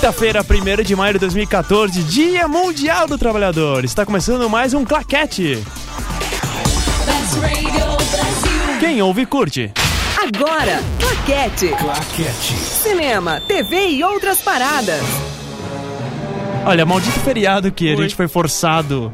Quinta-feira, 1 de maio de 2014, Dia Mundial do Trabalhador. Está começando mais um Claquete. Quem ouve, curte. Agora, Claquete. Claquete. Cinema, TV e outras paradas. Olha, maldito feriado que a Oi. gente foi forçado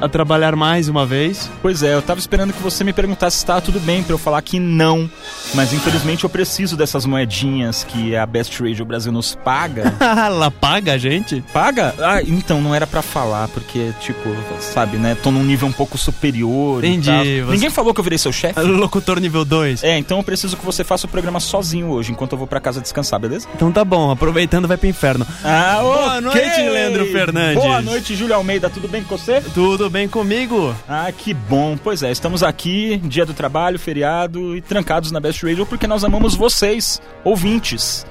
a trabalhar mais uma vez. Pois é, eu tava esperando que você me perguntasse se tava tudo bem pra eu falar que não. Mas infelizmente eu preciso dessas moedinhas que a Best Radio Brasil nos paga. Ela paga a gente? Paga? Ah, então não era pra falar, porque, tipo, sabe, né? Tô num nível um pouco superior. e Entendi, tal. você- Ninguém falou que eu virei seu chefe? Locutor nível 2. É, então eu preciso que você faça o programa sozinho hoje, enquanto eu vou pra casa descansar, beleza? Então tá bom, aproveitando vai pro inferno. Ah, Boa ok. noite, Leandro Fernandes. Boa noite, Júlio Almeida. Tudo bem com você? Tudo bem comigo? Ah, que bom. Pois é, estamos aqui, dia do trabalho, feriado e trancados na Best Radio porque nós amamos vocês, ouvintes.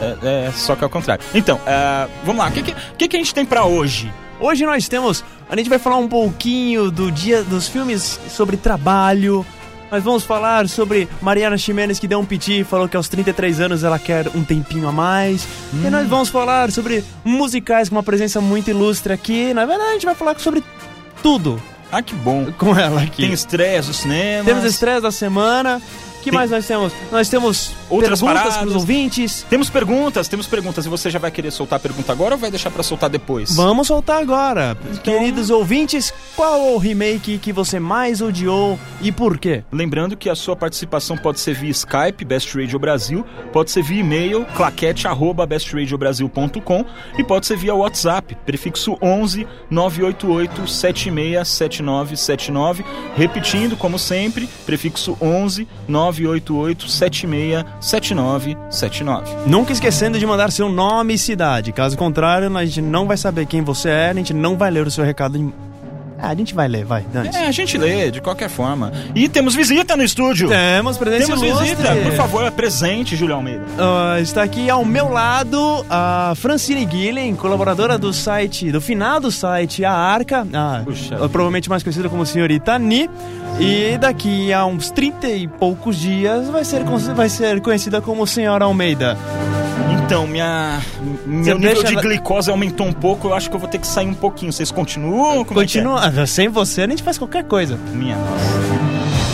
É, é, só que ao contrário. Então, ah, vamos lá. O que, que, que a gente tem pra hoje? Hoje nós temos. A gente vai falar um pouquinho do dia dos filmes sobre trabalho. Nós vamos falar sobre Mariana Ximenes que deu um piti e falou que aos 33 anos ela quer um tempinho a mais. E nós vamos falar sobre musicais com uma presença muito ilustre aqui. Na verdade, a gente vai falar sobre tudo Ah, que bom. com ela aqui. Tem estreias do cinema. Temos estresse da semana. O que Tem- mais nós temos? Nós temos Outras perguntas paradas. para ouvintes. Temos perguntas, temos perguntas. E você já vai querer soltar a pergunta agora ou vai deixar pra soltar depois? Vamos soltar agora. Então- Queridos ouvintes, qual o remake que você mais odiou e por quê? Lembrando que a sua participação pode ser via Skype, Best Radio Brasil, pode ser via e-mail, claquete.bestradiobrasil.com e pode ser via WhatsApp, prefixo 11 988 767979. Repetindo, como sempre, prefixo 11 988 767979. Nunca esquecendo de mandar seu nome e cidade. Caso contrário, a gente não vai saber quem você é, a gente não vai ler o seu recado. Ah, a gente vai ler, vai, dane É, a gente lê, de qualquer forma. E temos visita no estúdio! Temos presença Temos ilustre. visita, por favor, presente, Júlio Almeida. Ah, está aqui ao meu lado a Francine Guilhem, colaboradora do site, do final do site A Arca, ah, Puxa provavelmente mais conhecida como Senhorita Ni. E daqui a uns 30 e poucos dias vai ser, vai ser conhecida como Senhora Almeida. Então, minha. Meu nível deixa de glicose aumentou um pouco, eu acho que eu vou ter que sair um pouquinho. Vocês continuam? Como é é? Continua, ah, sem você a gente faz qualquer coisa. Minha nossa.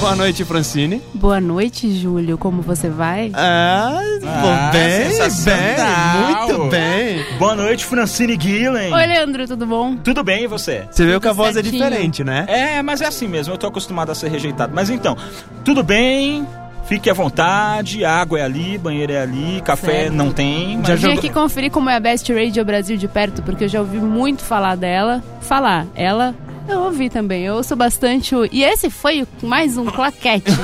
Boa noite, Francine. Boa noite, Júlio. Como você vai? Ah, Ah, bom, bem, bem, muito bem. Boa noite, Francine Guilhem. Oi, Leandro, tudo bom? Tudo bem, e você? Você viu que a voz é certinho. diferente, né? É, mas é assim mesmo, eu tô acostumado a ser rejeitado. Mas então, tudo bem, fique à vontade, a água é ali, banheiro é ali, café Certo. não tem. Mas Já Eu vim aqui conferir como é a Best Radio Brasil de perto, porque eu já ouvi muito falar dela. Falar, ela... Eu ouvi também, eu ouço bastante o... E esse foi mais um claquete.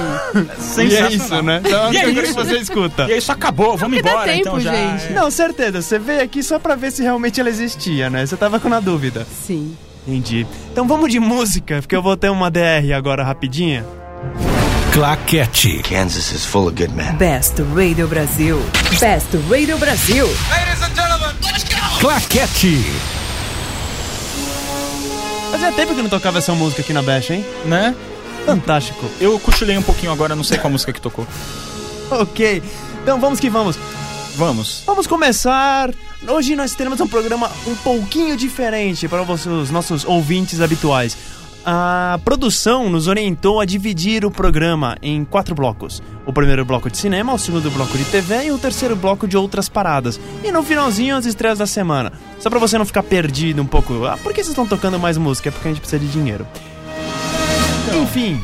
E é isso, né? Então, E é isso. que você escuta. E é isso, acabou, vamos Porque dá embora tempo, então já. gente. Não, certeza. Você veio aqui só pra ver se realmente ela existia, né? Você tava com na dúvida. Sim. Entendi. Então vamos de música, porque eu vou ter uma DR agora rapidinha. Claquete. Kansas is full of good men. Best Radio Brasil. Best Radio Brasil. Claquete. Fazia tempo que não tocava essa música aqui na Bash, hein? Né? Fantástico. Eu cochilei um pouquinho agora, não sei qual música que tocou. Ok. Então vamos que vamos. Vamos. Vamos começar. Hoje nós teremos um programa um pouquinho diferente para vocês, os nossos ouvintes habituais. A produção nos orientou a dividir o programa em quatro blocos. O primeiro bloco de cinema, o segundo bloco de TV e o terceiro bloco de outras paradas. E no finalzinho as estreias da semana. Só para você não ficar perdido um pouco. Ah, por que vocês estão tocando mais música? É porque a gente precisa de dinheiro. Enfim.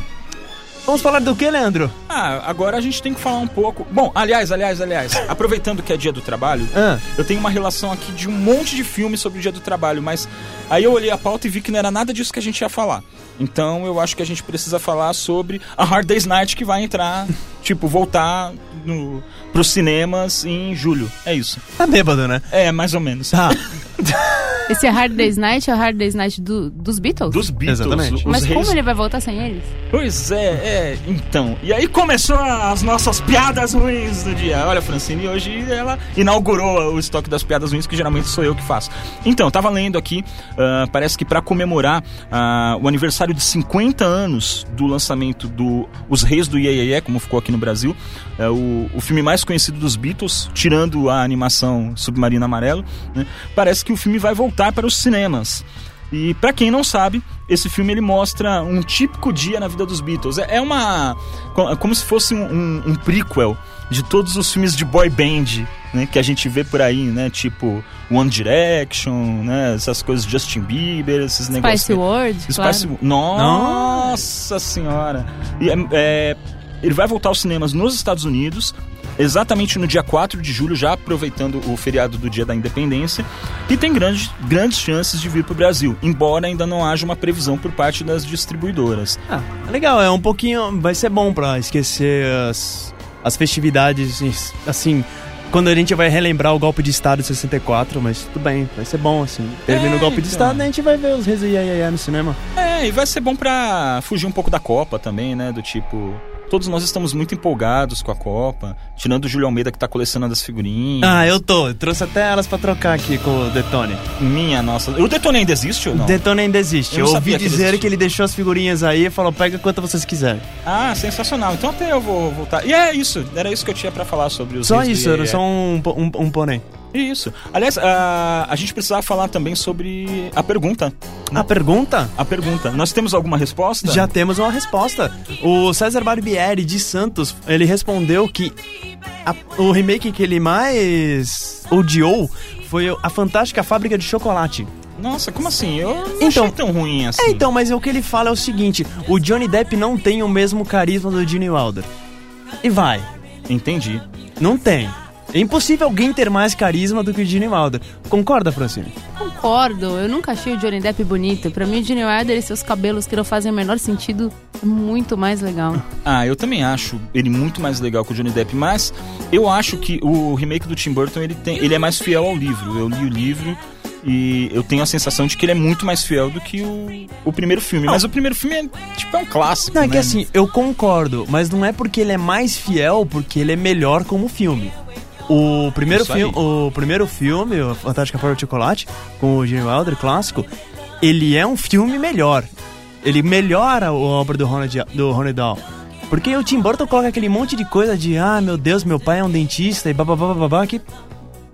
Vamos falar do que, Leandro? Ah, agora a gente tem que falar um pouco. Bom, aliás, aliás, aliás, aproveitando que é dia do trabalho, Ah. eu tenho uma relação aqui de um monte de filmes sobre o dia do trabalho, mas aí eu olhei a pauta e vi que não era nada disso que a gente ia falar. Então eu acho que a gente precisa falar sobre a Hard Day's Night que vai entrar, tipo, voltar no, pros cinemas em julho. É isso. Tá bêbado, né? É, mais ou menos. Tá. Esse Hard Day's Night é o Hard Day's Night do- dos Beatles? Dos Beatles. Exatamente. os Mas reis- como ele vai voltar sem eles? Pois é, é, então. E aí começou as nossas piadas ruins do dia. Olha, Francine, hoje ela inaugurou o estoque das piadas ruins, que geralmente sou eu que faço. Então, tava lendo aqui, ah, parece que para comemorar ah, o aniversário de 50 anos do lançamento do Os Reis do Iê, Iê, Iê, como ficou aqui no Brasil, é o, o filme mais conhecido dos Beatles, tirando a animação Submarino Amarelo, né, parece que o filme vai voltar para os cinemas. E pra quem não sabe, esse filme ele mostra um típico dia na vida dos Beatles. É é uma co- como se fosse um, um, um prequel de todos os filmes de boy band, né, que a gente vê por aí, né, tipo One Direction, né, essas coisas Justin Bieber, esses negócios. Spice World, Spice claro. Nossa senhora! E, é- é, ele vai voltar aos cinemas nos Estados Unidos, exatamente no dia 4 de julho, já aproveitando o feriado do Dia da Independência, e tem grandes, grandes chances de vir para o Brasil, embora ainda não haja uma previsão por parte das distribuidoras. Ah, legal, é um pouquinho. Vai ser bom pra esquecer as, as festividades, assim. Quando a gente vai relembrar o golpe de Estado de 64, mas tudo bem, vai ser bom, assim. Termina É, o golpe de então. Estado, a gente vai ver os Iê no cinema. É, e vai ser bom pra fugir um pouco da Copa também, né? Do tipo. Todos nós estamos muito empolgados com a Copa, tirando o Júlio Almeida que tá colecionando as figurinhas. Ah, eu tô. Eu trouxe até elas pra trocar aqui com o Detone. Minha nossa. O Detone ainda existe ou não? O Detone ainda existe. Eu Eu, ouvi sabia que ele dizer que ele deixou as figurinhas aí e falou: pega quanto vocês quiserem. Ah, sensacional. Então até eu vou voltar. E é isso, era isso que eu tinha pra falar sobre os Só isso, era Iê. só um, um, um porém. Isso. Aliás, a, a gente precisava falar também sobre a pergunta. A pergunta? A pergunta. Nós temos alguma resposta? Já temos uma resposta. O César Barbieri de Santos, ele respondeu que a- o remake que ele mais odiou foi a Fantástica Fábrica de Chocolate. Nossa, como assim? Eu não Então- achei tão ruim assim. É, então, mas o que ele fala é o seguinte: o Johnny Depp não tem o mesmo carisma do Gene Wilder. E vai, Entendi. não tem. É impossível alguém ter mais carisma do que o Gene Wilder. Concorda, Francine? Concordo, eu nunca achei o Johnny Depp bonito. Pra mim, o Johnny Wilder e seus cabelos que não fazem o menor sentido é muito mais legal. Ah, eu também acho ele muito mais legal que o Johnny Depp, mas eu acho que o remake do Tim Burton ele, tem, ele é mais fiel ao livro. Eu li o livro e eu tenho a sensação de que ele é muito mais fiel do que o, o primeiro filme. Mas o primeiro filme é tipo é um clássico. Não, é né? que assim, eu concordo, mas não é porque ele é mais fiel, porque ele é melhor como filme. O primeiro, filme, o primeiro filme, o Fantástica Fábrica de Chocolate, com o Gene Wilder, clássico, ele é um filme melhor. Ele melhora a obra do Ronald, do Ronald Dahl. Porque o Tim Burton coloca aquele monte de coisa de, ah, meu Deus, meu pai é um dentista e bababá, babá, que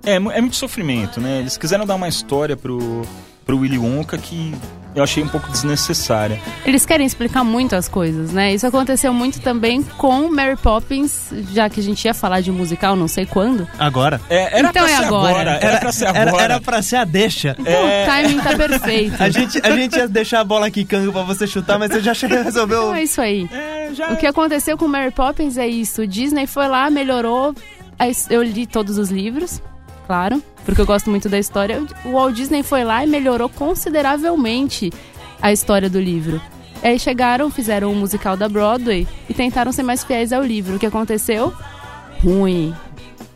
É, é muito sofrimento, né? Eles quiseram dar uma história pro, pro Willy Wonka que eu achei um pouco desnecessária. Eles querem explicar muito as coisas, né? Isso aconteceu muito também com Mary Poppins, já que a gente ia falar de musical, não sei quando. agora. É, era Então pra é ser agora. agora. Era, pra ser agora. Era, era pra ser a deixa. É. O timing tá perfeito. A gente, a gente ia deixar a bola quicando pra você chutar, mas você já resolveu. Então é isso aí. É, já... O que aconteceu com Mary Poppins é isso. O Disney foi lá, melhorou. a his- Eu li todos os livros, claro, porque eu gosto muito da história. O Walt Disney foi lá e melhorou consideravelmente a história do livro. Aí chegaram, fizeram um musical da Broadway e tentaram ser mais fiéis ao livro. O que aconteceu? Ruim.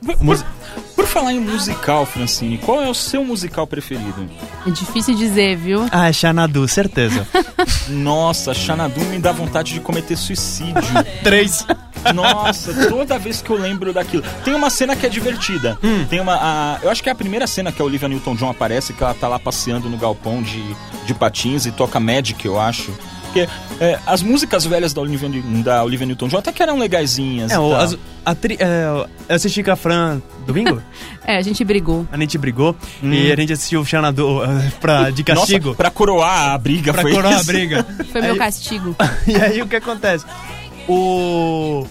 Por falar em musical, Francine, qual é o seu musical preferido? É difícil dizer, viu? Ah, Xanadu, certeza. Nossa, Xanadu me dá vontade de cometer suicídio. Três. Nossa, toda vez que eu lembro daquilo. Tem uma cena que é divertida. Hum. Tem uma. a- eu acho que é a primeira cena que a Olivia Newton-John aparece, que ela tá lá passeando no galpão de, de patins e toca Magic, eu acho. Porque é, as músicas velhas da Olivia, da Olivia Newton-John até que eram legaisinhas. É, o, as, a tri, é, eu assisti com a Fran domingo. É, a gente brigou. A gente brigou e a gente assistiu o Xanadu eh, pra, de castigo. Nossa, pra coroar a briga pra foi coroar a isso. briga. Foi meu Aí- castigo. E aí o que acontece? O...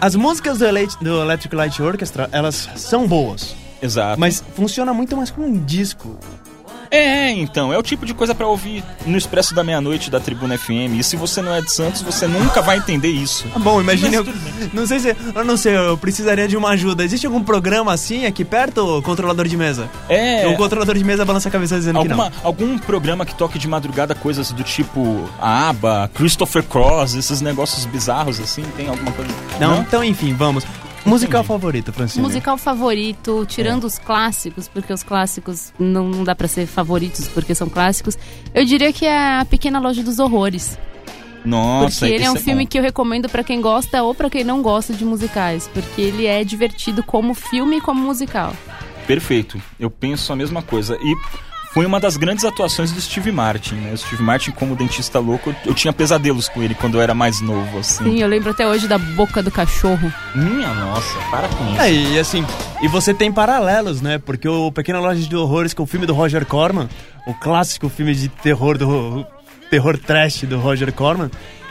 As músicas do, do Electric Light Orchestra, elas são boas. Exato. Mas funciona muito mais como um disco. É, então, é o tipo de coisa pra ouvir no Expresso da Meia-Noite da Tribuna FM. E se você não é de Santos, você nunca vai entender isso. Tá bom, imagine. Mas Eu, não sei se. Eu não sei, eu precisaria de uma ajuda. Existe algum programa assim aqui perto, o controlador de mesa? É. O controlador de mesa balança a cabeça dizendo que Alguma, não. algum programa que toque de madrugada coisas do tipo a ABBA, Christopher Cross, esses negócios bizarros assim, tem alguma coisa? Não? Então, enfim, vamos. Musical favorito, Francine? Musical favorito, tirando os clássicos, porque os clássicos não, não dá pra ser favoritos porque são clássicos, eu diria que é A Pequena Loja dos Horrores. Nossa, porque ele é um esse filme que eu recomendo pra quem gosta ou pra quem não gosta de musicais, porque ele é divertido como filme e como musical. Perfeito. Eu penso a mesma coisa. E foi uma das grandes atuações do Steve Martin, né? O Steve Martin, como dentista louco, eu tinha pesadelos com ele quando eu era mais novo, assim. Sim, eu lembro até hoje da boca do cachorro. Minha nossa, para com isso. É, e assim, e você tem paralelos, né? Porque o Pequena Loja de Horrores, que é o filme do Roger Corman, o clássico filme de terror do terror trash do Roger Corman,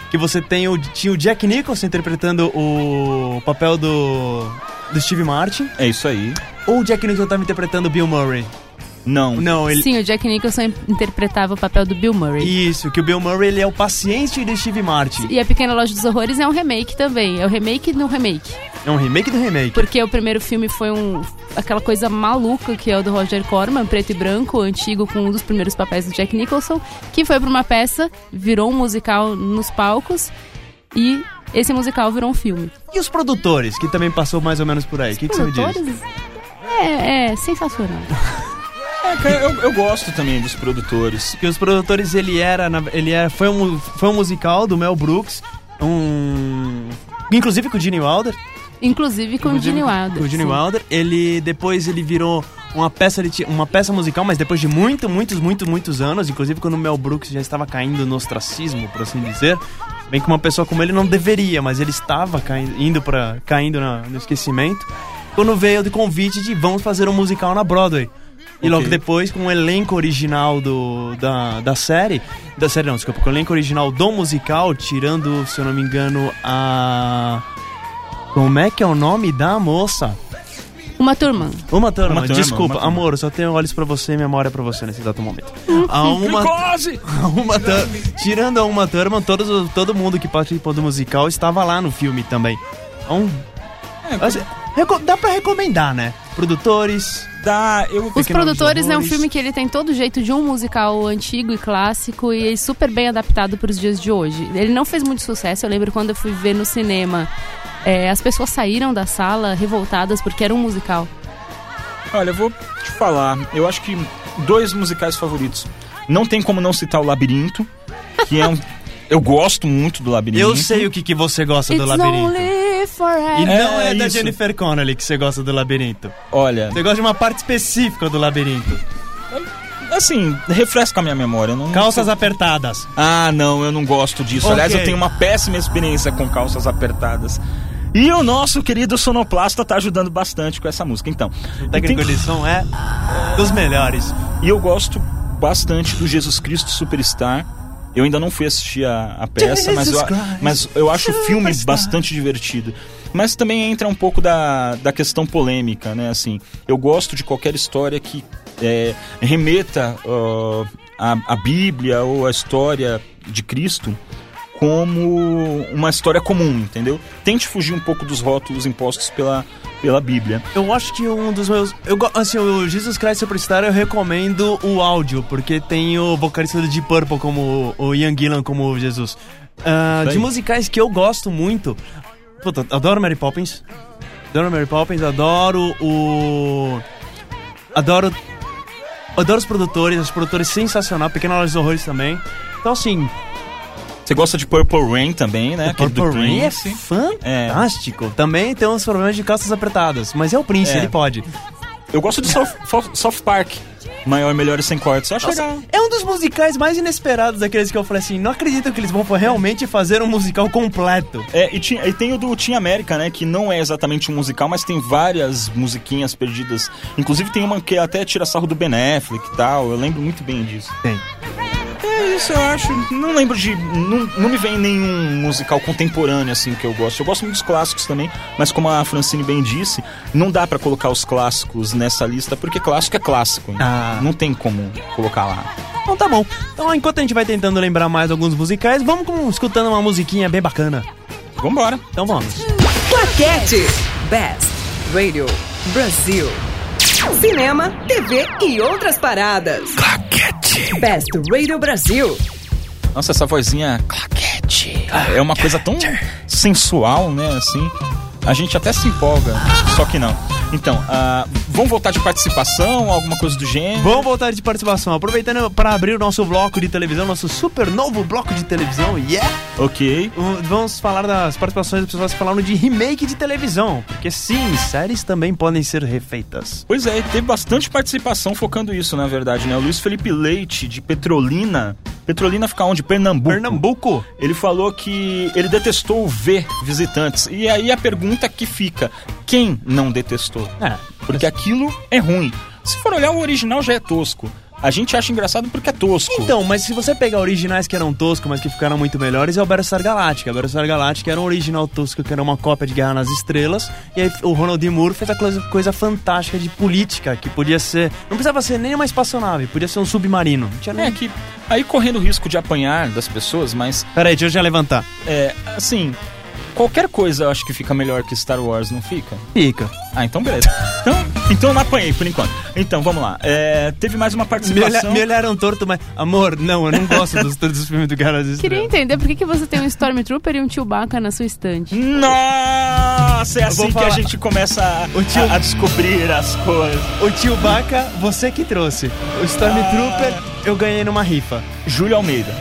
que você tem o tinha o Jack Nicholson interpretando o papel do do Steve Martin, É isso aí. ou o Jack Nicholson estava interpretando o Bill Murray? Não. Não, ele Sim, o Jack Nicholson interpretava o papel do Bill Murray. Isso, que o Bill Murray ele é o paciente do Steve Martin. E A Pequena Loja dos Horrores é um remake também. É o remake no remake. É um remake do remake. Porque o primeiro filme foi um aquela coisa maluca que é o do Roger Corman, preto e branco, antigo, com um dos primeiros papéis do Jack Nicholson, que foi pra uma peça, virou um musical nos palcos e esse musical virou um filme. E os produtores, que também passou mais ou menos por aí? O que, que você me diz? Produtores? É, é sensacional. É, cara, eu, eu gosto também dos produtores. Que os produtores ele era, ele era, foi um, foi um musical do Mel Brooks, um, inclusive com o Gene Wilder. Inclusive com o Gene Wilder. Com o Gene. Wilder. Ele depois ele virou uma peça, ele tinha- uma peça musical, mas depois de muito, muitos, muitos, muitos anos, inclusive quando o Mel Brooks já estava caindo no ostracismo, por assim dizer. Bem que uma pessoa como ele não deveria, mas ele estava caindo, indo para caindo na- no esquecimento. Quando veio de convite de vamos fazer um musical na Broadway. E logo Ok. depois, com o elenco original do, da, da série. Da série não, desculpa, com o elenco original do musical, tirando, se eu não me engano, a. Como é que é o nome da moça? Uma turma. Uma Thurman, Uma Thurman, desculpa, uma Thurman. amor, só tenho olhos pra você e memória pra você nesse exato momento. A uma, a uma tirando a uma Thurman, todos, os- todo mundo que participou do musical estava lá no filme também. Então, É, assim, dá pra recomendar, né? Produtores, dá, eu, Os Produtores é um filme que ele tem todo o jeito de um musical antigo e clássico e é super bem adaptado para os dias de hoje. Ele não fez muito sucesso, eu lembro quando eu fui ver no cinema, é, as pessoas saíram da sala revoltadas porque era um musical. Olha, eu vou te falar. Eu acho que dois musicais favoritos. Não tem como não citar o Labirinto, que é um. Eu gosto muito do Labirinto. eu sei o que, que você gosta do It's labirinto. Forever. E não é, É da isso. Jennifer Connelly que você gosta do labirinto. Olha, Você gosta de uma parte específica do labirinto. assim, refresca a minha memória. eu Não, Calças apertadas. Ah, não, eu não gosto disso. Ok. Aliás, eu tenho uma péssima experiência com calças apertadas. E o nosso querido sonoplasta tá ajudando bastante com essa música. Então, O técnico tem- de som é dos melhores. E eu gosto bastante do Jesus Cristo Superstar. Eu ainda não fui assistir a, a peça, mas eu, mas eu acho o filme bastante divertido. Mas também entra um pouco da, da questão polêmica, né? Assim, eu gosto de qualquer história que é, remeta ó, a, a Bíblia ou a história de Cristo como uma história comum, entendeu? Tente fugir um pouco dos rótulos impostos pela, pela Bíblia. Eu acho que um dos meus. Eu, assim, o Jesus Christ Superstar eu recomendo o áudio, porque tem o vocalista Deep Purple como o Ian Gillan como Jesus. Isso de musicais que eu gosto muito. Puta, adoro Mary Poppins. Adoro Mary Poppins, adoro o. Adoro. Adoro os produtores, os produtores sensacional, Pequena Loja dos Horrores também. Então, assim, Você gosta de Purple Rain também, né? Purple Rain é fantástico. Também tem uns problemas de calças apertadas, mas é o Prince, É. ele pode. Eu gosto de South, South Park. Maior, melhor e sem cortes. Eu acho Nossa, legal. é um dos musicais mais inesperados daqueles que eu falei assim, não acredito que eles vão realmente fazer um musical completo. É, e, tinha- e tem o do Team América, né? Que não é exatamente um musical, mas tem várias musiquinhas perdidas. Inclusive tem uma que até tira sarro do Ben Affleck e tal. Eu lembro muito bem disso. Tem. Isso, eu acho. Não lembro de. Não, não me vem nenhum musical contemporâneo assim que eu gosto. Eu gosto muito dos clássicos também, mas como a Francine bem disse, não dá pra colocar os clássicos nessa lista, porque clássico é clássico. né? Ah. Não tem como colocar lá. Então tá bom. Então enquanto a gente vai tentando lembrar mais alguns musicais, vamos com, escutando uma musiquinha bem bacana. Vambora. Então vamos. Claquete. Best Radio Brasil. Cinema, TV e outras paradas. Claquete. Best Radio Brasil. Nossa, essa vozinha claquete. É uma coisa tão sensual, né? Assim. a gente até se empolga, só que não. Então, ah, vamos voltar de participação, alguma coisa do gênero? Vamos voltar de participação. Aproveitando para abrir o nosso bloco de televisão, nosso super novo bloco de televisão, yeah! Ok. Uh, Vamos falar das participações das pessoas falando de remake de televisão. Porque sim, séries também podem ser refeitas. Pois é, teve bastante participação focando isso, na verdade, né? O Luiz Felipe Leite, de Petrolina. Petrolina fica onde? Pernambuco. Pernambuco. Ele falou que ele detestou ver visitantes. E aí a pergunta que fica: quem não detestou? É. Porque aquilo é ruim. Se for olhar, o original já é tosco. A gente acha engraçado porque é tosco. Então, mas se você pegar originais que eram toscos, mas que ficaram muito melhores, é o Battlestar Galactica. O Battlestar Galactica era um original tosco, que era uma cópia de Guerra nas Estrelas. E aí o Ronald D. Moore fez a coisa, coisa fantástica de política, que podia ser... Não precisava ser nem uma espaçonave, podia ser um submarino. Não tinha nem... É que aí correndo o risco de apanhar das pessoas, mas Peraí, deixa eu já levantar. é assim, qualquer coisa eu acho que fica melhor que Star Wars, não fica? Fica. Ah, então beleza. Então, então eu não apanhei por enquanto. Então, vamos lá. É, teve mais uma Me, olha, participação. me olharam torto, mas... Amor, não, eu não gosto dos, dos filmes do Guerra nas Queria entender por que, que você tem um Stormtrooper e um Chewbacca na sua estante. Nossa, é assim que a gente começa a, O tio- a- a descobrir as coisas. O Chewbacca, você que trouxe. O Stormtrooper, eu ganhei numa rifa. Júlio Almeida,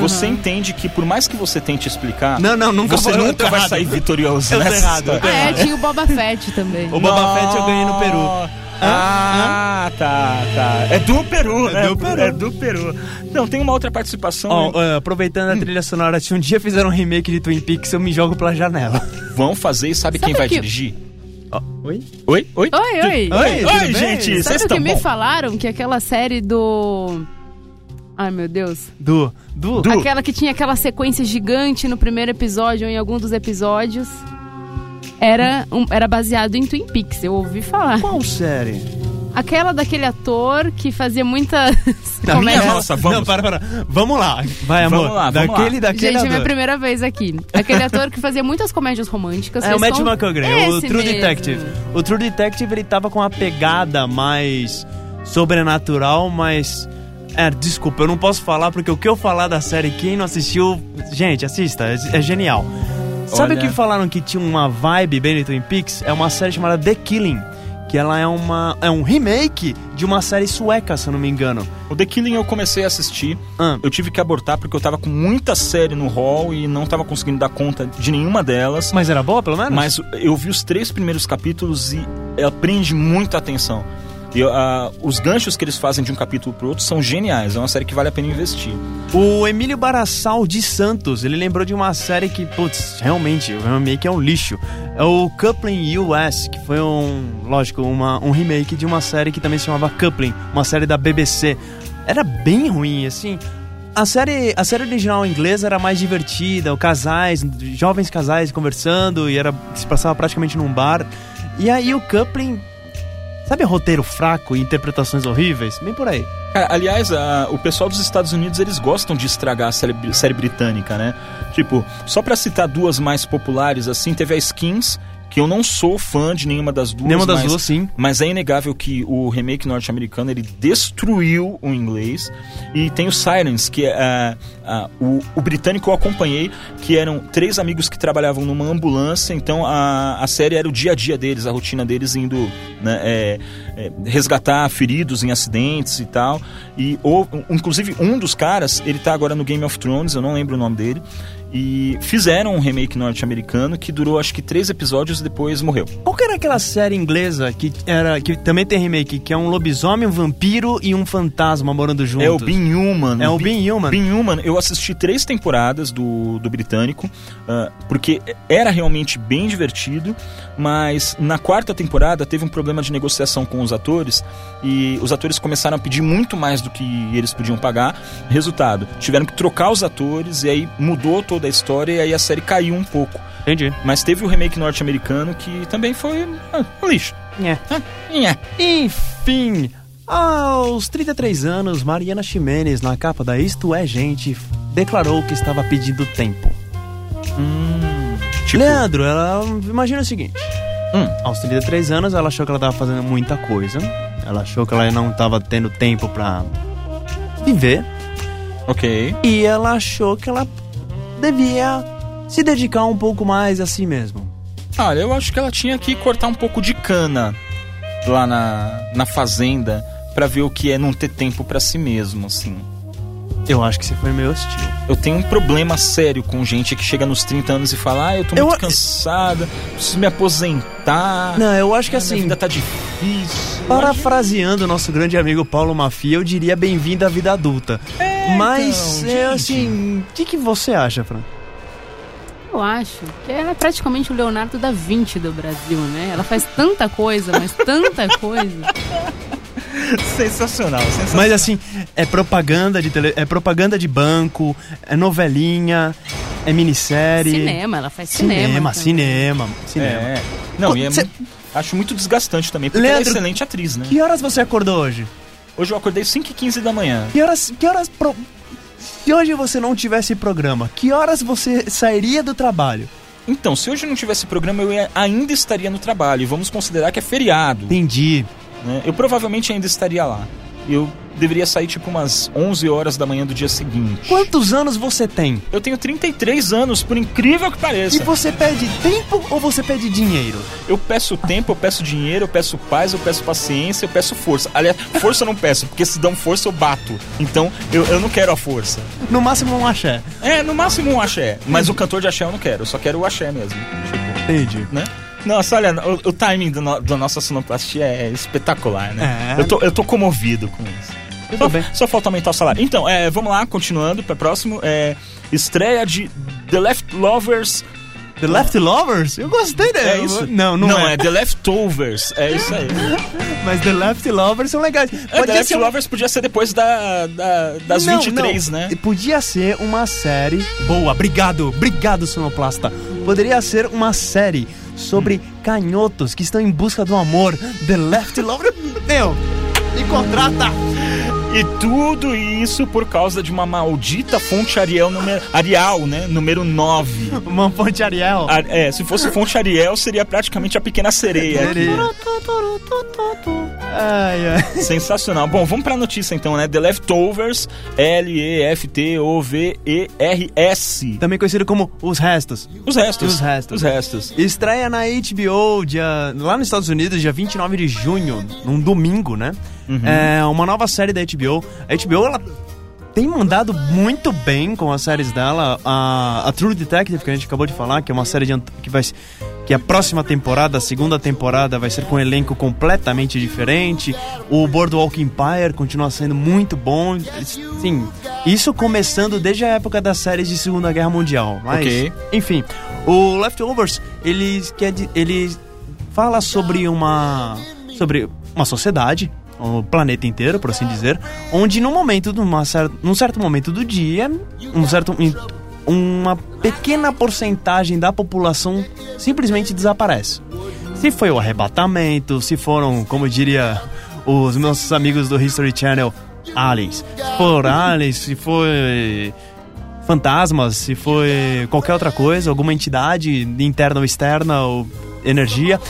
você entende que por mais que você tente explicar, Não, não, nunca você eu nunca vai errado. sair vitorioso Eu nessa errado, eu história. tô Ah, é, errado. tinha o Boba Fett também. O Boba Fett eu ganhei no Peru. Ah, tá, tá. É do Peru, É né? do Peru. É do Peru. Não, tem uma outra participação. Ó, ó, aproveitando a trilha sonora, se um dia fizeram um remake de Twin Peaks, eu me jogo pela janela. Vão fazer e sabe, Sabe quem vai que- dirigir? Oi? Oi? Oi? Oi, oi. Oi, Oi, tudo bem? gente, Sabe vocês o que estão me bom? falaram? Que aquela série do... Ai, meu Deus. Du, Du, Du. Aquela que tinha aquela sequência gigante no primeiro episódio ou em algum dos episódios. Era, um- era baseado em Twin Peaks, eu ouvi falar. qual série? Aquela daquele ator que fazia muitas minha comédias. nossa, vamos. Não, para, para. Vamos lá. Vai, amor. Vamos lá, vamos daquele, lá. daquele Gente, é minha ator. primeira vez aqui. Aquele ator que fazia muitas comédias românticas. É o só- McConaughey, o True mesmo. Detective. O True Detective, ele tava com uma pegada mais sobrenatural, mas... É, desculpa, eu não posso falar, porque o que eu falar da série, quem não assistiu... Gente, assista, é, é genial. Sabe o Olha. que falaram que tinha uma vibe bem Twin Peaks? É uma série chamada The Killing, que ela é, uma, é um remake de uma série sueca, se eu não me engano. O The Killing eu comecei a assistir. Ah. Eu tive que abortar porque eu tava com muita série no hall e não tava conseguindo dar conta de nenhuma delas. Mas era boa, pelo menos? Mas eu vi os três primeiros capítulos e ela prende muita atenção. E, ah, os ganchos que eles fazem de um capítulo pro outro são geniais. É uma série que vale a pena investir. O Emílio Barassal de Santos, ele lembrou de uma série que, putz, realmente, o remake é um lixo. É o Coupling US, que foi um, lógico, uma, um remake de uma série que também se chamava Coupling, uma série da BBC. Era bem ruim, assim. A série, a série original inglesa era mais divertida, o casais, jovens casais conversando, e era se passava praticamente num bar. E aí o Coupling, sabe roteiro fraco e interpretações horríveis? Bem por aí. Cara, aliás, a- o pessoal dos Estados Unidos, eles gostam de estragar a série, série britânica, né? Tipo, só pra citar duas mais populares, assim, teve a Skins, que eu não sou fã de nenhuma das duas. Nenhuma das mas, duas, sim. Mas é inegável que o remake norte-americano, ele destruiu o inglês. E tem o Sirens, que é... ah, ah, o, o britânico eu acompanhei, que eram três amigos que trabalhavam numa ambulância, então a, a série era o dia a dia deles, a rotina deles indo né, é, é, resgatar feridos em acidentes e tal. E, ou, inclusive, um dos caras, ele tá agora no Game of Thrones, eu não lembro o nome dele. E fizeram um remake norte-americano que durou acho que três episódios e depois morreu. Qual que era aquela série inglesa que era que também tem remake, que é um lobisomem, um vampiro e um fantasma morando juntos? É o Being Human. É o Being Human. Human, eu assisti três temporadas do, do britânico, ah, porque era realmente bem divertido, mas na quarta temporada teve um problema de negociação com os atores e os atores começaram a pedir muito mais do que eles podiam pagar. Resultado, tiveram que trocar os atores e aí mudou toda a história e aí a série caiu um pouco. Entendi. Mas teve o remake norte-americano que também foi ah, um lixo. É. Ah, nhé. Enfim, aos 33 anos, Mariana Ximenes, na capa da Isto É Gente, declarou que estava pedindo tempo. Tipo, Leandro, ela imagina o seguinte: Hum. aos 33 anos, ela achou que ela estava fazendo muita coisa. Ela achou que ela não estava tendo tempo pra viver. ok. E ela achou que ela devia se dedicar um pouco mais a si mesma. Olha, eu acho que ela tinha que cortar um pouco de cana lá na, na fazenda pra ver o que é não ter tempo pra si mesmo, assim. Eu acho que você foi meio hostil. Eu tenho um problema sério com gente que chega nos 30 anos e fala: Ah, eu tô Eu muito cansada, preciso me aposentar. Não, eu acho que assim, vida tá difícil. parafraseando o nosso grande amigo Paulo Mafia, eu diria bem-vindo à vida adulta. Mas, então, é, assim, o que, que você acha, Fran? Eu acho que ela é praticamente o Leonardo da Vinci do Brasil, né? Ela faz tanta coisa, mas tanta coisa. Sensacional, sensacional. Mas assim, é propaganda de tele... é propaganda de banco, é novelinha, é minissérie. Cinema, ela faz cinema. Cinema, também. cinema, cinema. É. Não, e é Cê- acho muito desgastante também, porque ela é Leandro- excelente atriz, né? Que horas você acordou hoje? Hoje eu acordei 5h15 da manhã. Que horas. Que horas. Pro... Se hoje você não tivesse programa, que horas você sairia do trabalho? Então, se hoje não tivesse programa, eu ainda estaria no trabalho. E vamos considerar que é feriado. Entendi. né? Eu provavelmente ainda estaria lá. Eu deveria sair tipo umas 11 horas da manhã do dia seguinte. Quantos anos você tem? Eu tenho 33 anos, por incrível que E pareça. você pede tempo ou você pede dinheiro? Eu peço tempo, eu peço dinheiro, eu peço paz, eu peço paciência, eu peço força. Aliás, força eu não peço, porque se dão força eu bato. Então, eu, eu não quero a força. No máximo um axé. É, no máximo um axé. Mas o cantor de axé eu não quero, eu só quero o axé mesmo. Tipo, Entendi. né? Nossa, olha, o, o timing do no- da nossa sonoplastia é espetacular, né? É. Eu, tô, eu tô comovido com isso. Tudo Só, bem. só falta aumentar o salário. Então, é, vamos lá, continuando para próximo. É, estreia de The Leftovers. The Leftovers? Eu gostei dele. É isso? Não, não, não é. é. The Leftovers. É isso aí. Mas The Leftovers são legais. É, The um- Leftovers podia ser depois da, da- das Não, 23, não. né? Podia ser uma série. Boa, obrigado, obrigado, Sonoplasta. Poderia ser uma série sobre canhotos que estão em busca do amor. The Leftovers. Meu, me contrata! E tudo isso por causa de uma maldita fonte Ariel, número, Arial, né? Número 9. Uma fonte Ariel. A- é, se fosse fonte Ariel, seria praticamente a pequena sereia. aqui. Ai, ai. Sensacional. Bom, vamos pra notícia então, né? The Leftovers, L-E-F-T-O-V-E-R-S. Também conhecido como Os Restos. Os restos. Os restos. Os restos. Estreia na HBO dia, lá nos Estados Unidos, dia 29 de junho, num domingo, né? É uma nova série da HBO. A HBO, ela tem mandado muito bem com as séries dela. A, a True Detective, que a gente acabou de falar, que é uma série de, que vai que a próxima temporada, a segunda temporada, vai ser com um elenco completamente diferente. O Boardwalk Empire continua sendo muito bom. Sim, isso começando desde a época das séries de Segunda Guerra Mundial. Mas, Ok. enfim, o Leftovers, ele, quer, ele fala sobre uma sobre uma sociedade, o planeta inteiro, por assim dizer, onde num momento, numa num certo momento do dia, um certo uma pequena porcentagem da população simplesmente desaparece. Se foi o arrebatamento, se foram, como diria os nossos amigos do History Channel, aliens. Se for aliens, se foi fantasmas, se foi qualquer outra coisa, alguma entidade interna ou externa ou energia.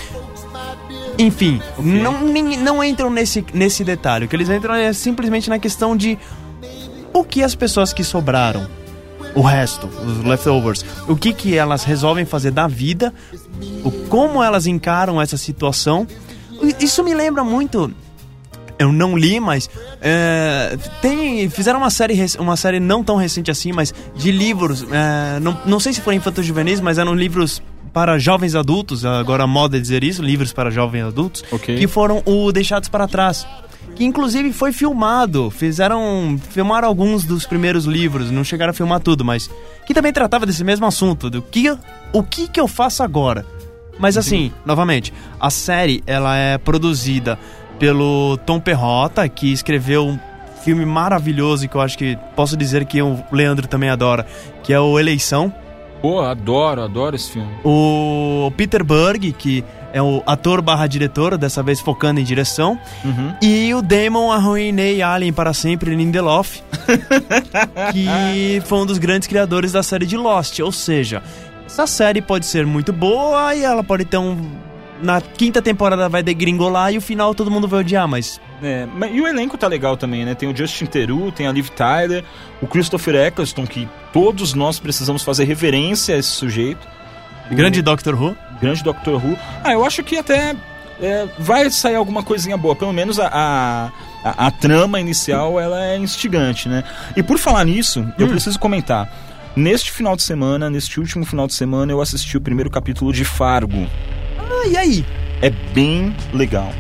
Enfim, não, nem- não entram nesse, nesse detalhe. O que eles entram é simplesmente na questão de o que as pessoas que sobraram, o resto, os leftovers, o que, que elas resolvem fazer da vida, o, como elas encaram essa situação. Isso me lembra muito eu não li, mas é, tem fizeram uma série uma série não tão recente assim, mas de livros. é, não, não sei se foram infantos juvenis, mas eram livros para jovens adultos. Agora a moda é dizer isso, livros para jovens adultos, Ok. que foram o Deixados para Trás. Que inclusive foi filmado, fizeram. filmaram alguns dos primeiros livros, não chegaram a filmar tudo, mas. que também tratava desse mesmo assunto, do que. o que, que eu faço agora? Mas assim, novamente, a série ela é produzida pelo Tom Perrota, que escreveu um filme maravilhoso e que eu acho que posso dizer que o Leandro também adora, que é o Eleição. Pô, adoro, adoro esse filme. O Peter Berg, que é o ator barra diretor, dessa vez focando em direção. Uhum. E o Damon arruinei Alien para sempre, Lindelof, que foi um dos grandes criadores da série de Lost. Ou seja, essa série pode ser muito boa e ela pode ter um. Na quinta temporada vai degringolar e o final todo mundo vai odiar, mas. É, e o elenco tá legal também, né? Tem o Justin Theroux, tem a Liv Tyler, o Christopher Eccleston, que todos nós precisamos fazer reverência a esse sujeito. Grande Doctor Who. grande Doctor Who. Ah, eu acho que até é, vai sair alguma coisinha boa. Pelo menos a, a, a- a trama inicial ela é instigante, né? E por falar nisso, eu preciso comentar. Neste final de semana, neste último final de semana, eu assisti o primeiro capítulo de Fargo. Ah, e aí? É bem legal.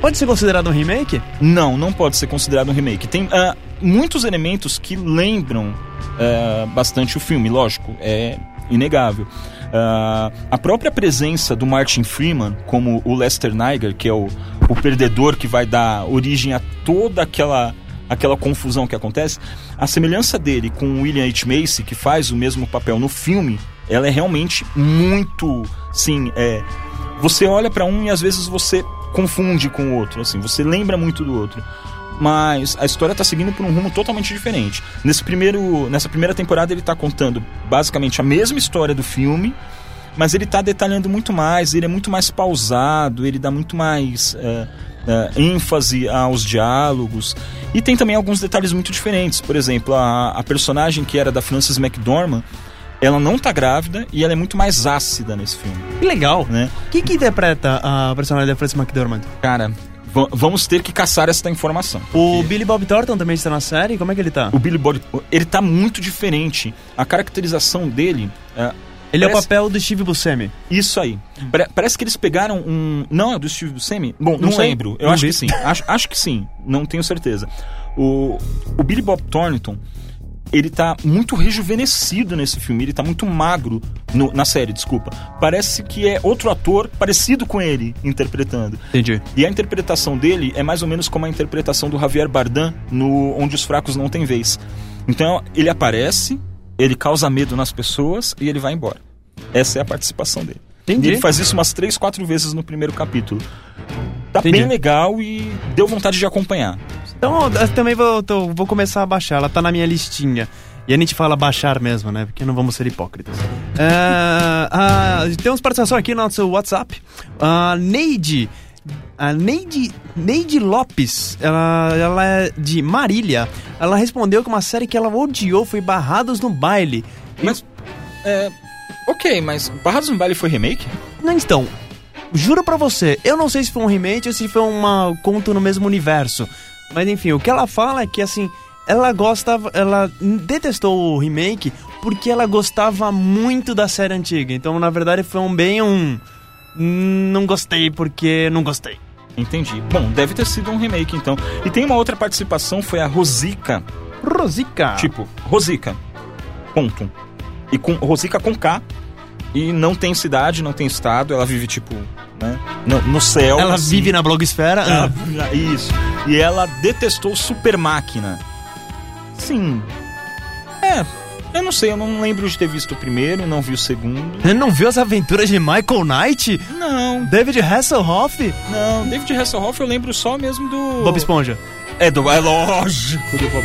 Pode ser considerado um remake? Não, não pode ser considerado um remake. Tem ah, muitos elementos que lembram ah, bastante o filme, lógico, é inegável. Ah, a própria presença do Martin Freeman como o Lester Niger, que é o, o perdedor que vai dar origem a toda aquela aquela confusão que acontece, a semelhança dele com o William H. Macy, que faz o mesmo papel no filme, ela é realmente muito, sim, é, você olha pra um e às vezes você confunde com o outro, assim, você lembra muito do outro. Mas a história tá seguindo por um rumo totalmente diferente. Nesse primeiro, nessa primeira temporada ele tá contando basicamente a mesma história do filme, mas ele tá detalhando muito mais, ele é muito mais pausado, ele dá muito mais é, é, ênfase aos diálogos. E tem também alguns detalhes muito diferentes. Por exemplo, a, a personagem que era da Frances McDormand, ela não tá grávida e ela é muito mais ácida nesse filme, Que legal. né? Quem que interpreta a personagem da Frances McDormand? Cara, va- vamos ter que caçar esta informação. O Billy Bob Thornton também está na série? Como é que ele tá? o Billy Bob, ele tá muito diferente. A caracterização dele, é, Ele é o parece- papel do Steve Buscemi. isso aí. Pare- parece que eles pegaram um, não é do Steve Buscemi? Bom, não, Não lembro. Eu Não acho vi. que sim. Acho, acho que sim. Não tenho certeza. O, o Billy Bob Thornton, ele tá muito rejuvenescido nesse filme. Ele tá muito magro no- na série, desculpa. Parece que é outro ator parecido com ele interpretando. Entendi. E a interpretação dele é mais ou menos como a interpretação do Javier Bardem no Onde os Fracos Não Têm Vez. Então, ele aparece, ele causa medo nas pessoas e ele vai embora. Essa é a participação dele. Entendi. E ele faz isso umas três, quatro vezes no primeiro capítulo. Tá Entendi. bem legal e deu vontade de acompanhar. Então, eu também vou, tô- vou começar a baixar. Ela tá na minha listinha. E a gente fala baixar mesmo, né? Porque não vamos ser hipócritas. É, ah, temos participação aqui no nosso WhatsApp. A Neide. A Neide, Neide Lopes, ela, ela é de Marília. Ela respondeu que uma série que ela odiou foi Barrados no Baile. Mas, é... Ok, mas Barrados no Baile foi remake? Não, então, juro pra você, eu não sei se foi um remake ou se foi uma conto no mesmo universo. Mas enfim, o que ela fala é que assim, ela gostava, ela detestou o remake porque ela gostava muito da série antiga. Então, na verdade, foi um bem um "Hum, não gostei porque não gostei. Entendi. Bom, deve ter sido um remake então. E tem uma outra participação, foi a Rosica. Rosica. Tipo, Rosica. Ponto. E com Rosica com K. E não tem cidade, não tem estado. Ela vive, tipo, né? No, no céu. ela assim. vive na blogosfera. Ela- Ah, Isso. E ela detestou Super Máquina. Sim. É. Eu não sei, eu não lembro de ter visto o primeiro, não vi o segundo. Você não viu as aventuras de Michael Knight? Não, David Hasselhoff? não. David Hasselhoff eu lembro só mesmo do. Bob Esponja. É, do, é lógico do Bob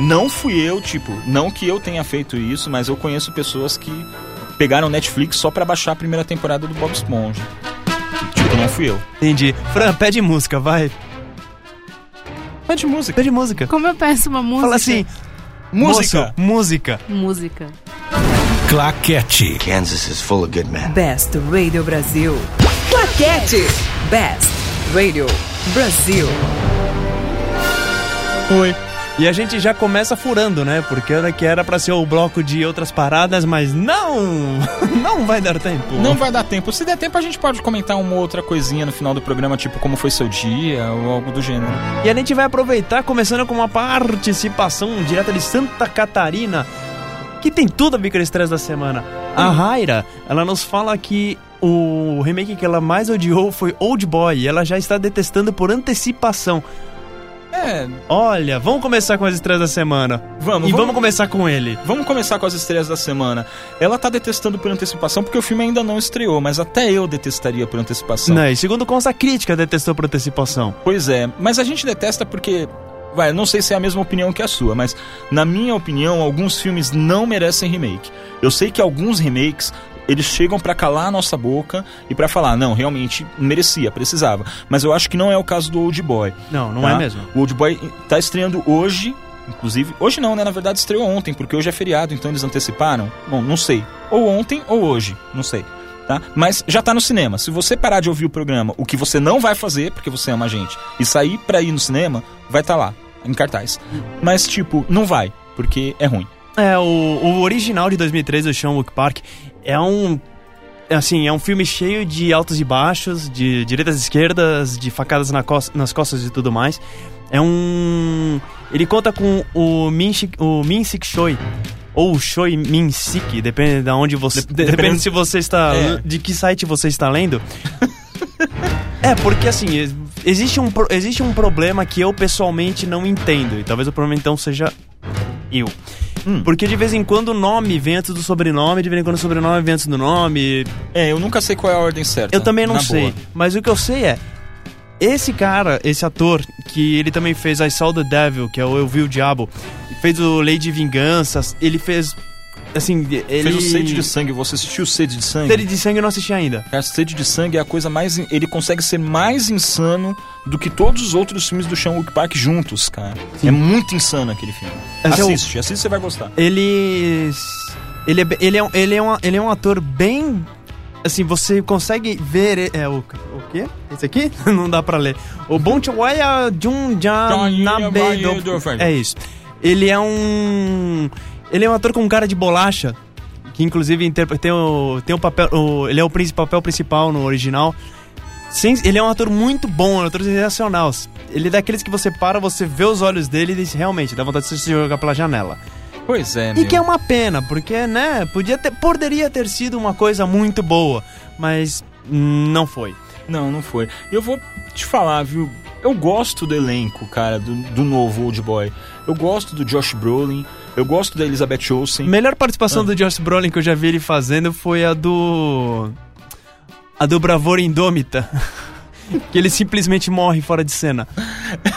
Não fui eu, tipo, não que eu tenha feito isso, mas eu conheço pessoas que pegaram Netflix só pra baixar a primeira temporada do Bob Esponja. Tipo, não fui eu. Entendi. Fran, pede música, vai. Pede música. Pede música. Como eu peço uma música? Fala assim, Música. moço, música. Música. Claquete. Kansas is full of good men. Best Radio Brasil. Claquete. Best Radio Brasil. Oi. E a gente já começa furando, né? Porque era que era pra ser o bloco de outras paradas, mas não! Não vai dar tempo. Não vai dar tempo. Se der tempo, a gente pode comentar uma outra coisinha no final do programa, tipo como foi seu dia ou algo do gênero. E a gente vai aproveitar, começando com uma participação direta de Santa Catarina, que tem tudo a ver com estresse da semana. A Raira, ela nos fala que o remake que ela mais odiou foi Old Boy, e ela já está detestando por antecipação. É, Olha, vamos começar com as estreias da semana. vamos. e vamos, vamos começar com ele. Vamos começar com as estreias da semana. Ela tá detestando por antecipação porque o filme ainda não estreou, mas até eu detestaria por antecipação. Não, e segundo consta, a crítica detestou por antecipação. Pois é, mas a gente detesta porque. Vai, não sei se é a mesma opinião que a sua, mas na minha opinião, alguns filmes não merecem remake. Eu sei que alguns remakes eles chegam pra calar a nossa boca e pra falar, não, realmente merecia, precisava. Mas eu acho que não é o caso do Old Boy. Não, não tá? é mesmo. O Old Boy tá estreando hoje, inclusive. Hoje não, né? Na verdade estreou ontem, porque hoje é feriado, então eles anteciparam. Bom, não sei. Ou ontem ou hoje, não sei. Tá? Mas já tá no cinema. Se você parar de ouvir o programa, o que você não vai fazer, porque você ama a gente, e sair pra ir no cinema, vai estar lá, em cartaz. Mas, tipo, não vai, porque é ruim. É, o, o original de 2003 do Sean Wook Park é um. Assim, é um filme cheio de altos e baixos, de direitas e esquerdas, de facadas na nas costas e tudo mais. É um. Ele conta com o Min, Sik- o Min Sik Choi. Ou Choi Min Sik, depende de onde você. Dep- depende dependendo- se você está. É. De que site você está lendo. É, porque assim, ex- existe um, existe um problema que eu pessoalmente não entendo. E talvez o problema então seja eu. Hum. Porque de vez em quando o nome vem antes do sobrenome, de vez em quando o sobrenome vem antes do nome. É, eu nunca sei qual é a ordem certa. Eu também não sei. boa. Mas o que eu sei é. Esse cara, esse ator, que ele também fez I Saw the Devil, que é o Eu Vi o Diabo, fez o Lady Vinganças, ele fez. Assim, ele. Fez o Sede de Sangue. Você assistiu o Sede de Sangue? Sede de Sangue eu não assisti ainda. Cara, Sede de Sangue é a coisa mais. Ele consegue ser mais insano do que todos os outros filmes do Sean Wook Park juntos, cara. É muito insano aquele filme. Esse é o- assiste, assiste você vai gostar. Ele. Ele é, ele, é, um- ele, é um, ele é um ator bem. Assim, você consegue ver. É, o, o quê? Esse aqui? Não dá pra ler. O Bon Chawaya Jun Janabe. É isso. Ele é um. Ele é um ator com cara de bolacha. Que inclusive tem o, tem o papel. o- ele é o papel principal no original. Sem- ele é um ator muito bom, um ator sensacional. Ele é daqueles que você para, você vê os olhos dele e diz, realmente, dá vontade de se jogar pela janela. Pois é, E meu. que é uma pena, porque, né, podia ter, poderia ter sido uma coisa muito boa, mas não foi. Não, não foi. Eu vou te falar, viu? Eu gosto do elenco, cara, do, do novo Old Boy. Eu gosto do Josh Brolin. Eu gosto da Elizabeth Olsen. Melhor participação Ah. do Josh Brolin que eu já vi ele fazendo foi a do. A do Bravura Indômita. que ele simplesmente morre fora de cena.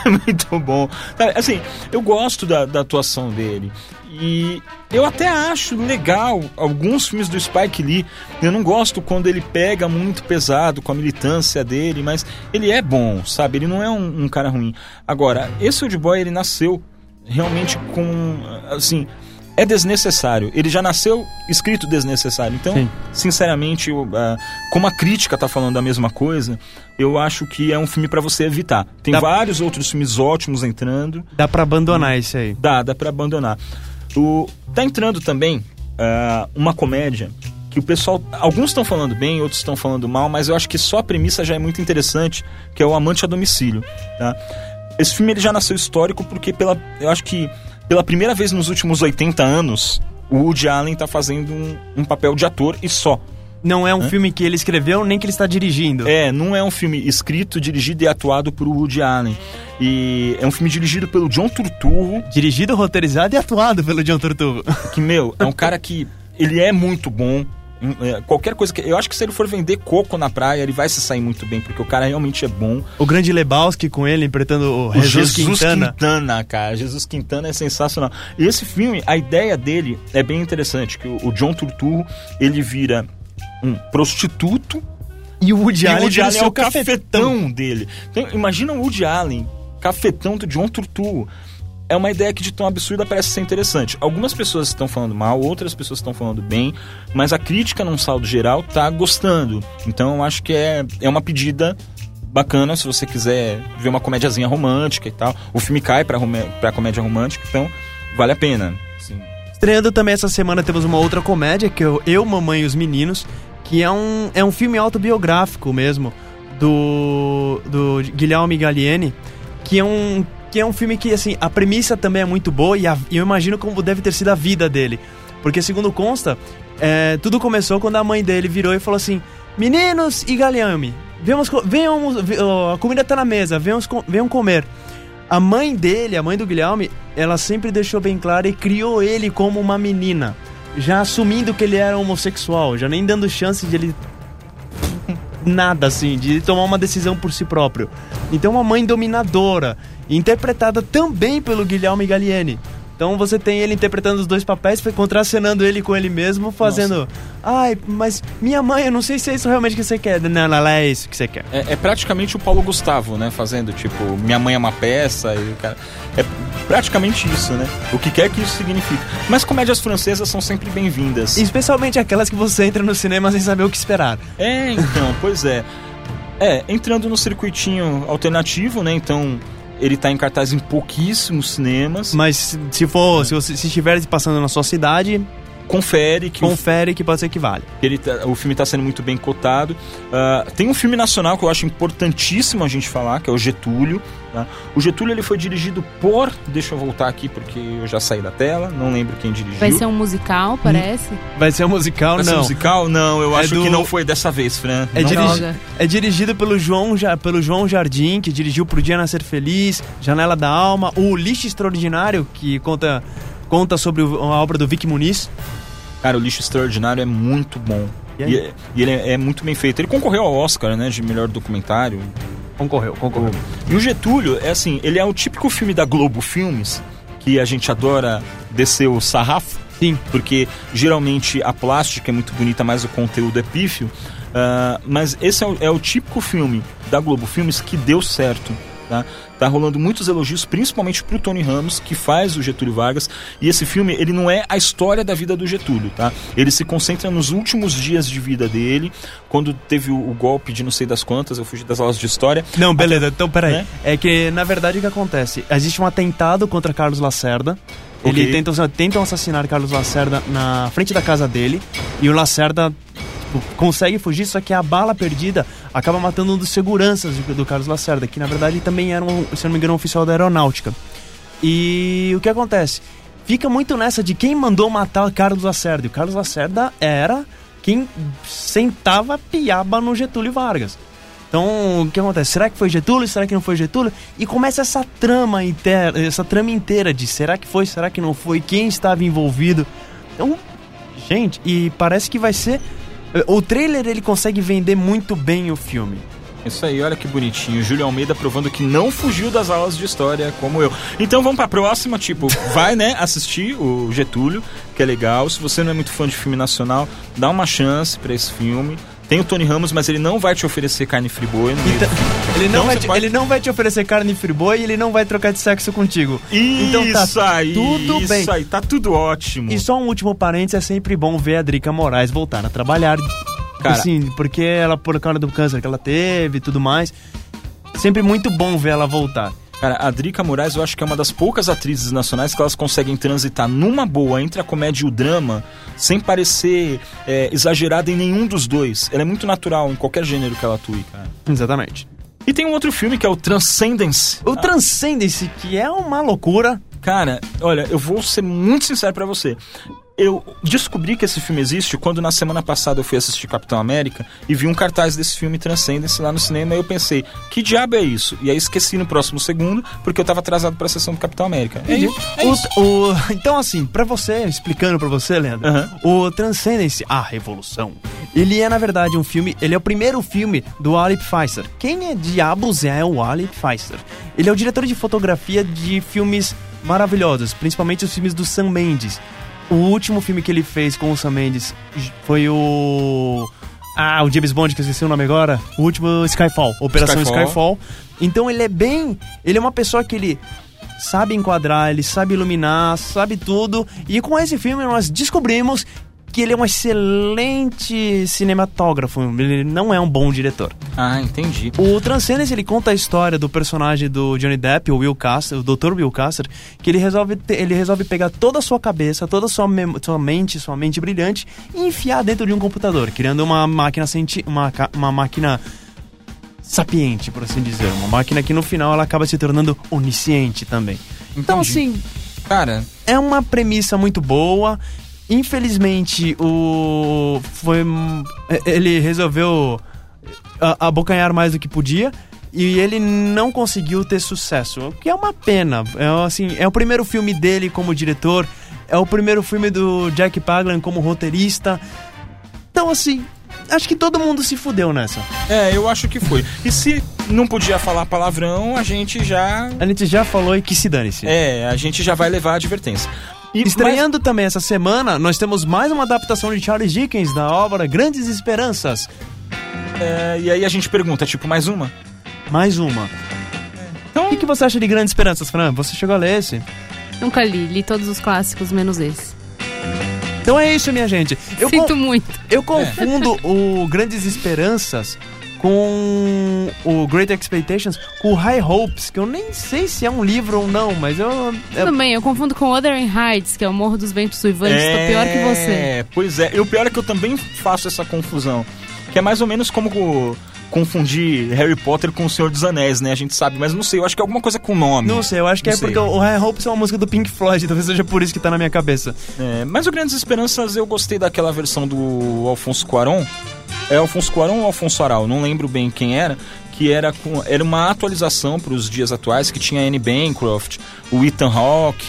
É muito bom. Assim, eu gosto da, da atuação dele. E eu até acho legal alguns filmes do Spike Lee. Eu não gosto quando ele pega muito pesado com a militância dele, mas ele é bom, sabe? Ele não é um, um cara ruim. Agora, esse Old Boy, ele nasceu realmente com. Assim. É desnecessário. Ele já nasceu escrito desnecessário. Então, Sim. sinceramente, eu, ah, como a crítica tá falando a mesma coisa, eu acho que é um filme pra você evitar. Tem Dá- vários outros filmes ótimos entrando. Dá pra abandonar esse aí. Dá, dá pra abandonar. O, tá entrando também ah, uma comédia que o pessoal. Alguns estão falando bem, outros estão falando mal, mas eu acho que só a premissa já é muito interessante, que é o Amante a Domicílio. Tá? Esse filme ele já nasceu histórico porque pela, eu acho que pela primeira vez nos últimos 80 anos, o Woody Allen tá fazendo um, um papel de ator e só. Não é um filme que ele escreveu, nem que ele está dirigindo. É, não é um filme escrito, dirigido e atuado por Woody Allen. E é um filme dirigido pelo John Turturro, Dirigido, roteirizado e atuado pelo John Turturro. que, meu, é um cara que ele é muito bom. Hum, é, qualquer coisa que. Eu acho que se ele for vender coco na praia, ele vai se sair muito bem, porque o cara realmente é bom. O grande Lebowski com ele, interpretando o, O Jesus, Quintana. Quintana, cara. Jesus Quintana é sensacional. E esse filme, a ideia dele é bem interessante, que o, o John Turturro, ele vira um prostituto E o Woody e o Allen, Woody Allen é o cafetão dele. Então, imagina o Woody Allen, cafetão do John Turturro. É uma ideia que de tão absurda parece ser interessante. Algumas pessoas estão falando mal, outras pessoas estão falando bem, mas a crítica num saldo geral tá gostando. Então eu acho que é, é uma pedida bacana se você quiser ver uma comédiazinha romântica e tal. O filme cai pra, pra comédia romântica, então vale a pena. Assim, Estreando também essa semana temos uma outra comédia, que é Eu, Mamãe e os Meninos, que é um, é um filme autobiográfico mesmo, do, do Guilherme Gallieni, que é um que é um filme que, assim, a premissa também é muito boa e, a- e eu imagino como deve ter sido a vida dele. Porque, segundo consta, é, tudo começou quando a mãe dele virou e falou assim: Meninos e Galliani, venhamos, co- venham, ve- ó, a comida tá na mesa, venham, co- venham comer. A mãe dele, a mãe do Guilherme, ela sempre deixou bem claro e criou ele como uma menina. Já assumindo que ele era homossexual, já nem dando chance de ele. Nada assim, de tomar uma decisão por si próprio. Então, uma mãe dominadora, interpretada também pelo Guilherme Gallieni. Então você tem ele interpretando os dois papéis, foi contracenando ele com ele mesmo, fazendo. Ai, mas minha mãe, eu não sei se é isso realmente que você quer. Não, não, não é isso que você quer. É, é praticamente o Paulo Gustavo, né? Fazendo, tipo, minha mãe é uma peça e o cara. É, praticamente isso, né? O que quer que isso signifique. Mas comédias francesas são sempre bem-vindas. Especialmente aquelas que você entra no cinema sem saber o que esperar. É, então, pois é. É, entrando no circuitinho alternativo, né? Então, ele tá em cartaz em pouquíssimos cinemas. Mas se for, se, você, se estiver passando na sua cidade, Confere que o confere que pode ser que vale. ele tá- o filme está sendo muito bem cotado. Ah, tem um filme nacional que eu acho importantíssimo a gente falar, que é o Getúlio. tá? O Getúlio ele foi dirigido por. Deixa eu voltar aqui porque eu já saí da tela, não lembro quem dirigiu. Vai ser um musical, parece? Vai ser um musical, Vai ser não. musical? Não, eu É acho do- que não foi dessa vez, Fran. É, Não- dirigi- é dirigido pelo João, Ja- pelo João Jardim, que dirigiu Pro Dia Nascer Feliz, Janela da Alma, o Lixo Extraordinário, que conta, conta sobre o- a obra do Vic Muniz. Cara, o Lixo Extraordinário é muito bom. E? E, e ele é, é muito bem feito. Ele concorreu ao Oscar, né, de melhor documentário. Concorreu, concorreu. E o Getúlio, é assim, ele é o típico filme da Globo Filmes, que a gente adora descer o sarrafo. Sim. Porque geralmente a plástica é muito bonita, mas o conteúdo é pífio. Ah, mas esse é o, é o típico filme da Globo Filmes que deu certo. Tá? Tá rolando muitos elogios, principalmente pro Tony Ramos, que faz o Getúlio Vargas. E esse filme, ele não é a história da vida do Getúlio, tá? Ele se concentra nos últimos dias de vida dele, quando teve o, o golpe de não sei das quantas, eu fugi das aulas de história. Não, beleza, então peraí. Né? É que, na verdade, o que acontece? Existe um atentado contra Carlos Lacerda. Ok. Ele tentam, tentam assassinar Carlos Lacerda na frente da casa dele. E o Lacerda consegue fugir, só que a bala perdida acaba matando um dos seguranças do, do Carlos Lacerda, que na verdade também era, um, se não me engano, um oficial da aeronáutica. E o que acontece? Fica muito nessa de quem mandou matar o Carlos Lacerda. E o Carlos Lacerda era quem sentava piaba no Getúlio Vargas. Então, o que acontece? Será que foi Getúlio? Será que não foi Getúlio? E começa essa trama inteira, essa trama inteira de será que foi, será que não foi, quem estava envolvido. Então, gente, e parece que vai ser o trailer ele consegue vender muito bem o filme. Isso aí, olha que bonitinho. Júlio Almeida provando que não fugiu das aulas de história como eu. Então vamos pra próxima, tipo, vai, né, assistir o Getúlio, que é legal. Se você não é muito fã de filme nacional, dá uma chance pra esse filme. Tem o Tony Ramos, mas ele não vai te oferecer carne friboi filme. Ele não, Então vai te, pode- ele não vai te oferecer carne friboi e ele não vai trocar de sexo contigo. então Isso tá aí, tudo isso bem. aí, tá tudo ótimo. E só um último parênteses, é sempre bom ver a Drica Moraes voltar a trabalhar. Cara- assim, porque ela, por causa do câncer que ela teve e tudo mais, sempre muito bom ver ela voltar. Cara, a Drica Moraes eu acho que é uma das poucas atrizes nacionais que elas conseguem transitar numa boa entre a comédia e o drama sem parecer é, exagerada em nenhum dos dois. Ela é muito natural em qualquer gênero que ela atue, cara. Exatamente. E tem um outro filme que é o Transcendence. O Transcendence, que é uma loucura. Cara, olha, eu vou ser muito sincero pra você. Eu descobri que esse filme existe quando na semana passada eu fui assistir Capitão América e vi um cartaz desse filme Transcendence lá no cinema e eu pensei, que diabo é isso? E aí esqueci no próximo segundo porque eu tava atrasado pra sessão do Capitão América. É, isso, é O- isso. o- então, assim, pra você, explicando pra você, Leandro, Aham. o Transcendence, a Revolução, ele é, na verdade, um filme, ele é o primeiro filme do Alip Pfizer. Quem é diabos é o Alip Pfizer? Ele é o diretor de fotografia de filmes maravilhosos, principalmente os filmes do Sam Mendes. O último filme que ele fez com o Sam Mendes foi o... Ah, o James Bond, que eu esqueci o nome agora. O último Skyfall, Operação Skyfall. Skyfall. Então ele é bem... Ele é uma pessoa que ele sabe enquadrar, ele sabe iluminar, sabe tudo. E com esse filme nós descobrimos que ele é um excelente cinematógrafo. Ele não é um bom diretor. Ah, entendi. O Transcendence, ele conta a história do personagem do Johnny Depp, o Will Caster, o Dr. Will Caster, que ele resolve, te- ele resolve pegar toda a sua cabeça, toda a sua, sua mente, sua mente brilhante e enfiar dentro de um computador, criando uma máquina senti uma, uma máquina sapiente, por assim dizer, uma máquina que no final ela acaba se tornando onisciente também. Então, Entendi. assim, Cara, é uma premissa muito boa. Infelizmente, o foi ele resolveu abocanhar mais do que podia e ele não conseguiu ter sucesso, o que é uma pena. É assim, é o primeiro filme dele como diretor, é o primeiro filme do Jack Paglan como roteirista. Então assim, acho que todo mundo se fudeu nessa. é, eu acho que foi. E se não podia falar palavrão, a gente já. A gente já falou e que se dane-se. É, a gente já vai levar a advertência. E, Estreando também essa semana, nós temos mais uma adaptação de Charles Dickens da obra Grandes Esperanças. mas, é, e aí a gente pergunta, tipo, mais uma? Mais uma. Então O que, que você acha de Grandes Esperanças, Fran? Você chegou a ler esse? Nunca li, li todos os clássicos, menos esse. Então é isso, minha gente. Eu, Sinto muito. eu confundo o Grandes Esperanças com o Great Expectations com o High Hopes, que eu nem sei se é um livro ou não, mas eu... eu Também, eu confundo com Wuthering Heights, que é o Morro dos Ventos Uivantes. Tô pior que você. É, pois é. E o pior é que eu também faço essa confusão. Que é mais ou menos como co- confundir Harry Potter com o Senhor dos Anéis, né? A gente sabe, mas não sei. Eu acho que é alguma coisa com nome. não sei, eu acho que Não é sei. porque o High Hopes é uma música do Pink Floyd, talvez seja por isso que tá na minha cabeça. É, mas o Grandes Esperanças eu gostei daquela versão do Alfonso Cuarón. É Alfonso Cuarón ou Alfonso Aral? Não lembro bem quem era. Que era, com, era uma atualização para os dias atuais, que tinha Anne Bancroft, o Ethan Hawke,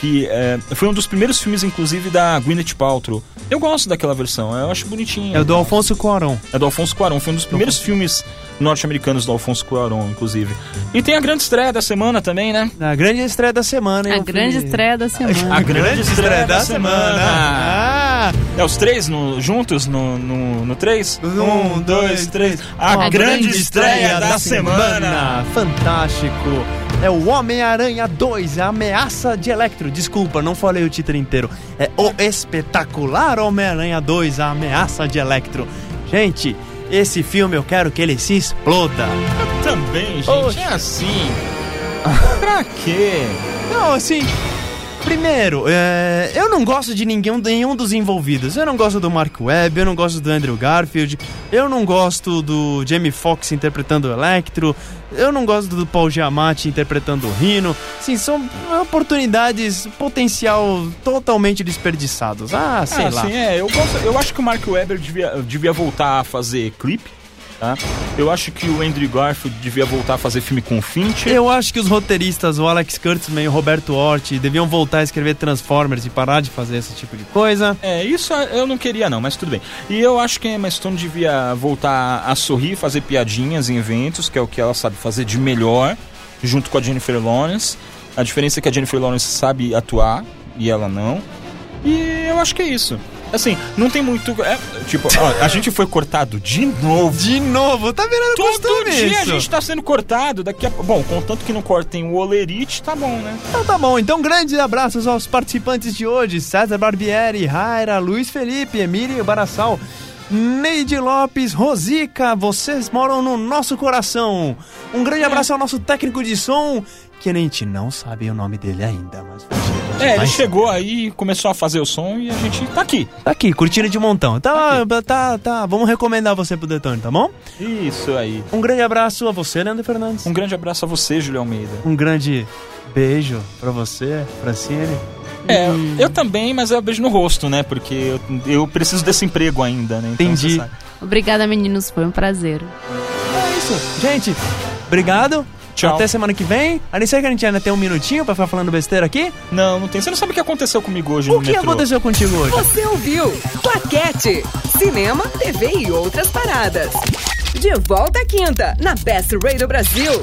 que é, foi um dos primeiros filmes, inclusive, da Gwyneth Paltrow. Eu gosto daquela versão, eu acho bonitinho. É do Alfonso Cuarón. É do Alfonso Cuarón, foi um dos primeiros filmes norte-americanos do Alfonso Cuarón, inclusive. E tem a grande estreia da semana também, né? A grande estreia da semana, hein? A grande estreia da semana. A grande estreia da semana. Ah! É os três no- juntos no, no, no três? Um, dois, três. A grande estreia da semana. Fantástico. É o Homem-Aranha 2, a ameaça de Electro. Desculpa, não falei o título inteiro. É o espetacular Homem-Aranha 2, a ameaça de Electro. Gente, esse filme eu quero que ele se exploda. Também, gente, Oxe. é assim. pra quê? Não, assim. Primeiro, é, eu não gosto de ninguém, nenhum dos envolvidos. Eu não gosto do Mark Webb, eu não gosto do Andrew Garfield, eu não gosto do Jamie Foxx interpretando o Electro, eu não gosto do Paul Giamatti interpretando o Rhino. Sim, são oportunidades, potencial totalmente desperdiçados. Ah, sei ah, lá. sim, é. Eu, gosto, eu acho que o Mark Webber devia, devia voltar a fazer clipe. Tá? Eu acho que o Andrew Garfield devia voltar a fazer filme com o Fincher. Eu acho que os roteiristas, o Alex Kurtzman e o Roberto Hort, deviam voltar a escrever Transformers e parar de fazer esse tipo de coisa. É, isso eu não queria não, mas tudo bem. E eu acho que a Emma Stone devia voltar a sorrir, fazer piadinhas em eventos, que é o que ela sabe fazer de melhor, junto com a Jennifer Lawrence. A diferença é que a Jennifer Lawrence sabe atuar e ela não. E eu acho que é isso. Assim, não tem muito. é, tipo, ó, a gente foi cortado de novo. De novo, tá virando Todo costume dia a isso. gente tá sendo cortado. Daqui a Bom, contanto que não cortem o Olerite, tá bom, né? Então tá bom, então grandes abraços aos participantes de hoje: César Barbieri, Raira, Luiz Felipe, Emílio Barassal, Neide Lopes, Rosica, vocês moram no nosso coração. Um grande abraço ao nosso técnico de som, que a gente não sabe o nome dele ainda, mas É, ele Vai. chegou aí, começou a fazer o som e a gente tá aqui. tá aqui, curtindo de montão. Tá, tá, tá, vamos recomendar você pro Detone, tá bom? Isso aí. Um grande abraço a você, Leandro Fernandes. Um grande abraço a você, Júlio Almeida. Um grande beijo pra você, Francine. É, eu também, mas é o beijo no rosto, né? Porque eu, eu preciso desse emprego ainda, né? Então, Entendi. Obrigada, meninos. Foi um prazer. É isso. Gente, obrigado. Tchau. Até semana que vem. A não ser que a gente ainda tem um minutinho pra ficar falando besteira aqui. Não, não tem. Você não sabe o que aconteceu comigo hoje O no que metrô. aconteceu contigo hoje? Você ouviu? Claquete. Cinema, TV e outras paradas. De volta à quinta, na Best Radio Brasil.